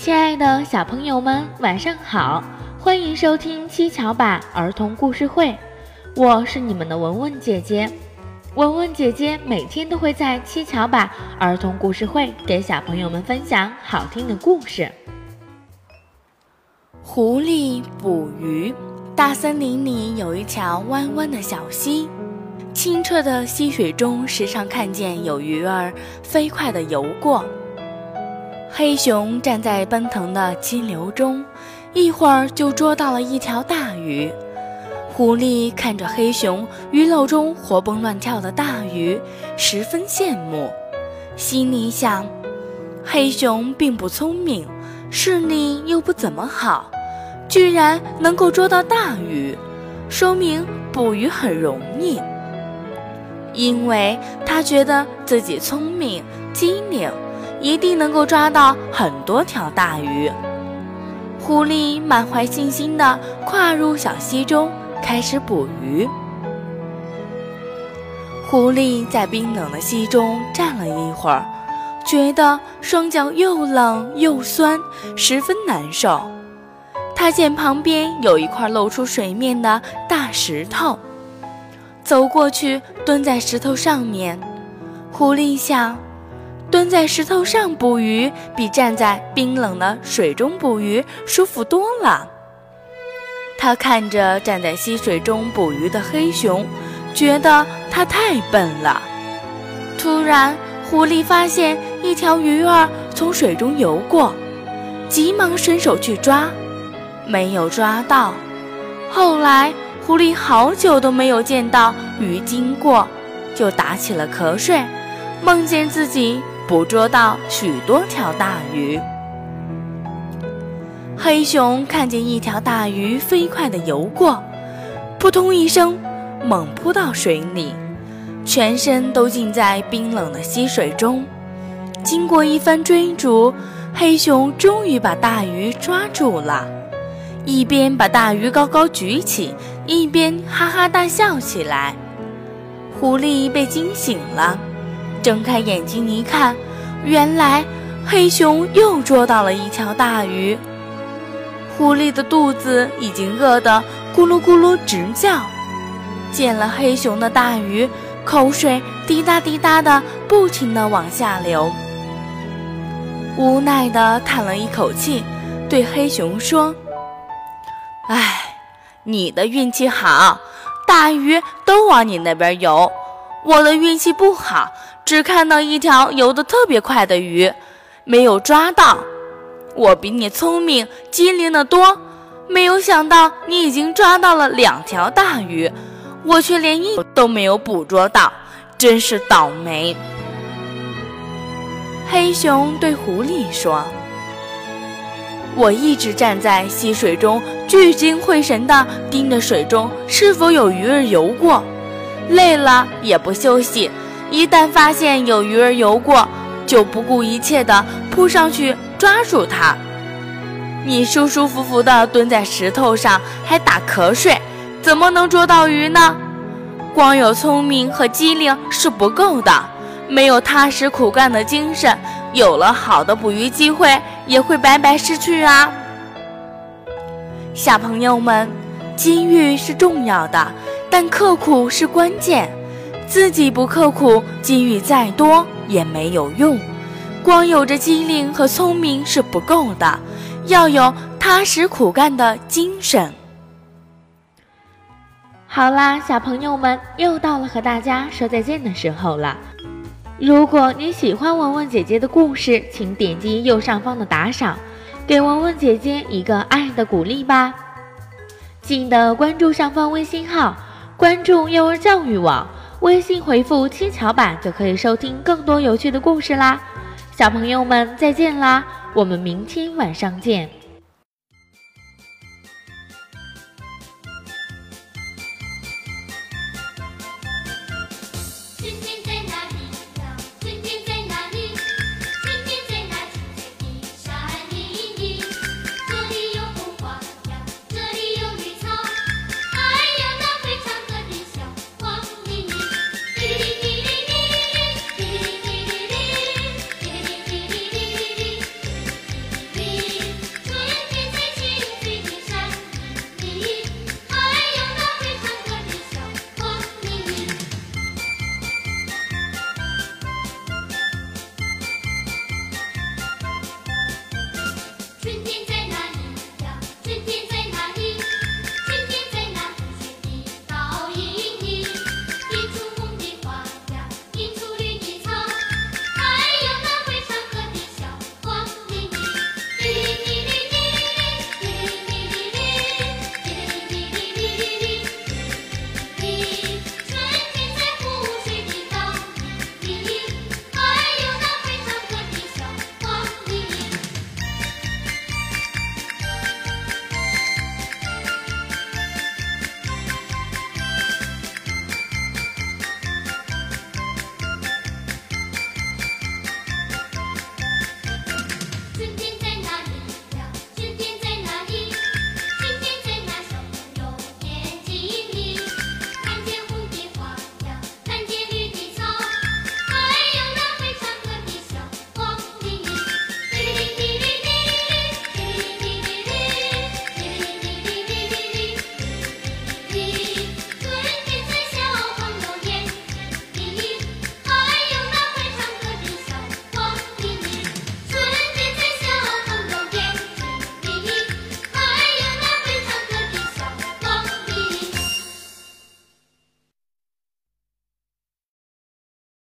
亲爱的小朋友们，晚上好！欢迎收听七巧板儿童故事会，我是你们的文文姐姐。文文姐姐每天都会在七巧板儿童故事会给小朋友们分享好听的故事。狐狸捕鱼。大森林里有一条弯弯的小溪，清澈的溪水中时常看见有鱼儿飞快地游过。黑熊站在奔腾的激流中，一会儿就捉到了一条大鱼。狐狸看着黑熊鱼篓中活蹦乱跳的大鱼，十分羡慕，心里想：黑熊并不聪明，视力又不怎么好，居然能够捉到大鱼，说明捕鱼很容易。因为他觉得自己聪明机灵。一定能够抓到很多条大鱼。狐狸满怀信心地跨入小溪中，开始捕鱼。狐狸在冰冷的溪中站了一会儿，觉得双脚又冷又酸，十分难受。他见旁边有一块露出水面的大石头，走过去，蹲在石头上面。狐狸想。蹲在石头上捕鱼，比站在冰冷的水中捕鱼舒服多了。他看着站在溪水中捕鱼的黑熊，觉得它太笨了。突然，狐狸发现一条鱼儿从水中游过，急忙伸手去抓，没有抓到。后来，狐狸好久都没有见到鱼经过，就打起了瞌睡，梦见自己。捕捉到许多条大鱼。黑熊看见一条大鱼飞快地游过，扑通一声，猛扑到水里，全身都浸在冰冷的溪水中。经过一番追逐，黑熊终于把大鱼抓住了，一边把大鱼高高举起，一边哈哈大笑起来。狐狸被惊醒了。睁开眼睛一看，原来黑熊又捉到了一条大鱼。狐狸的肚子已经饿得咕噜咕噜直叫，见了黑熊的大鱼，口水滴答滴答的不停地往下流。无奈地叹了一口气，对黑熊说：“哎，你的运气好，大鱼都往你那边游。”我的运气不好，只看到一条游得特别快的鱼，没有抓到。我比你聪明机灵得多，没有想到你已经抓到了两条大鱼，我却连一都没有捕捉到，真是倒霉。黑熊对狐狸说：“我一直站在溪水中，聚精会神地盯着水中是否有鱼儿游过。”累了也不休息，一旦发现有鱼儿游过，就不顾一切地扑上去抓住它。你舒舒服服地蹲在石头上还打瞌睡，怎么能捉到鱼呢？光有聪明和机灵是不够的，没有踏实苦干的精神，有了好的捕鱼机会也会白白失去啊！小朋友们，机遇是重要的。但刻苦是关键，自己不刻苦，机遇再多也没有用。光有着机灵和聪明是不够的，要有踏实苦干的精神。好啦，小朋友们，又到了和大家说再见的时候了。如果你喜欢文文姐姐的故事，请点击右上方的打赏，给文文姐姐一个爱的鼓励吧。记得关注上方微信号。关注幼儿教育网，微信回复“七巧板”就可以收听更多有趣的故事啦！小朋友们再见啦，我们明天晚上见。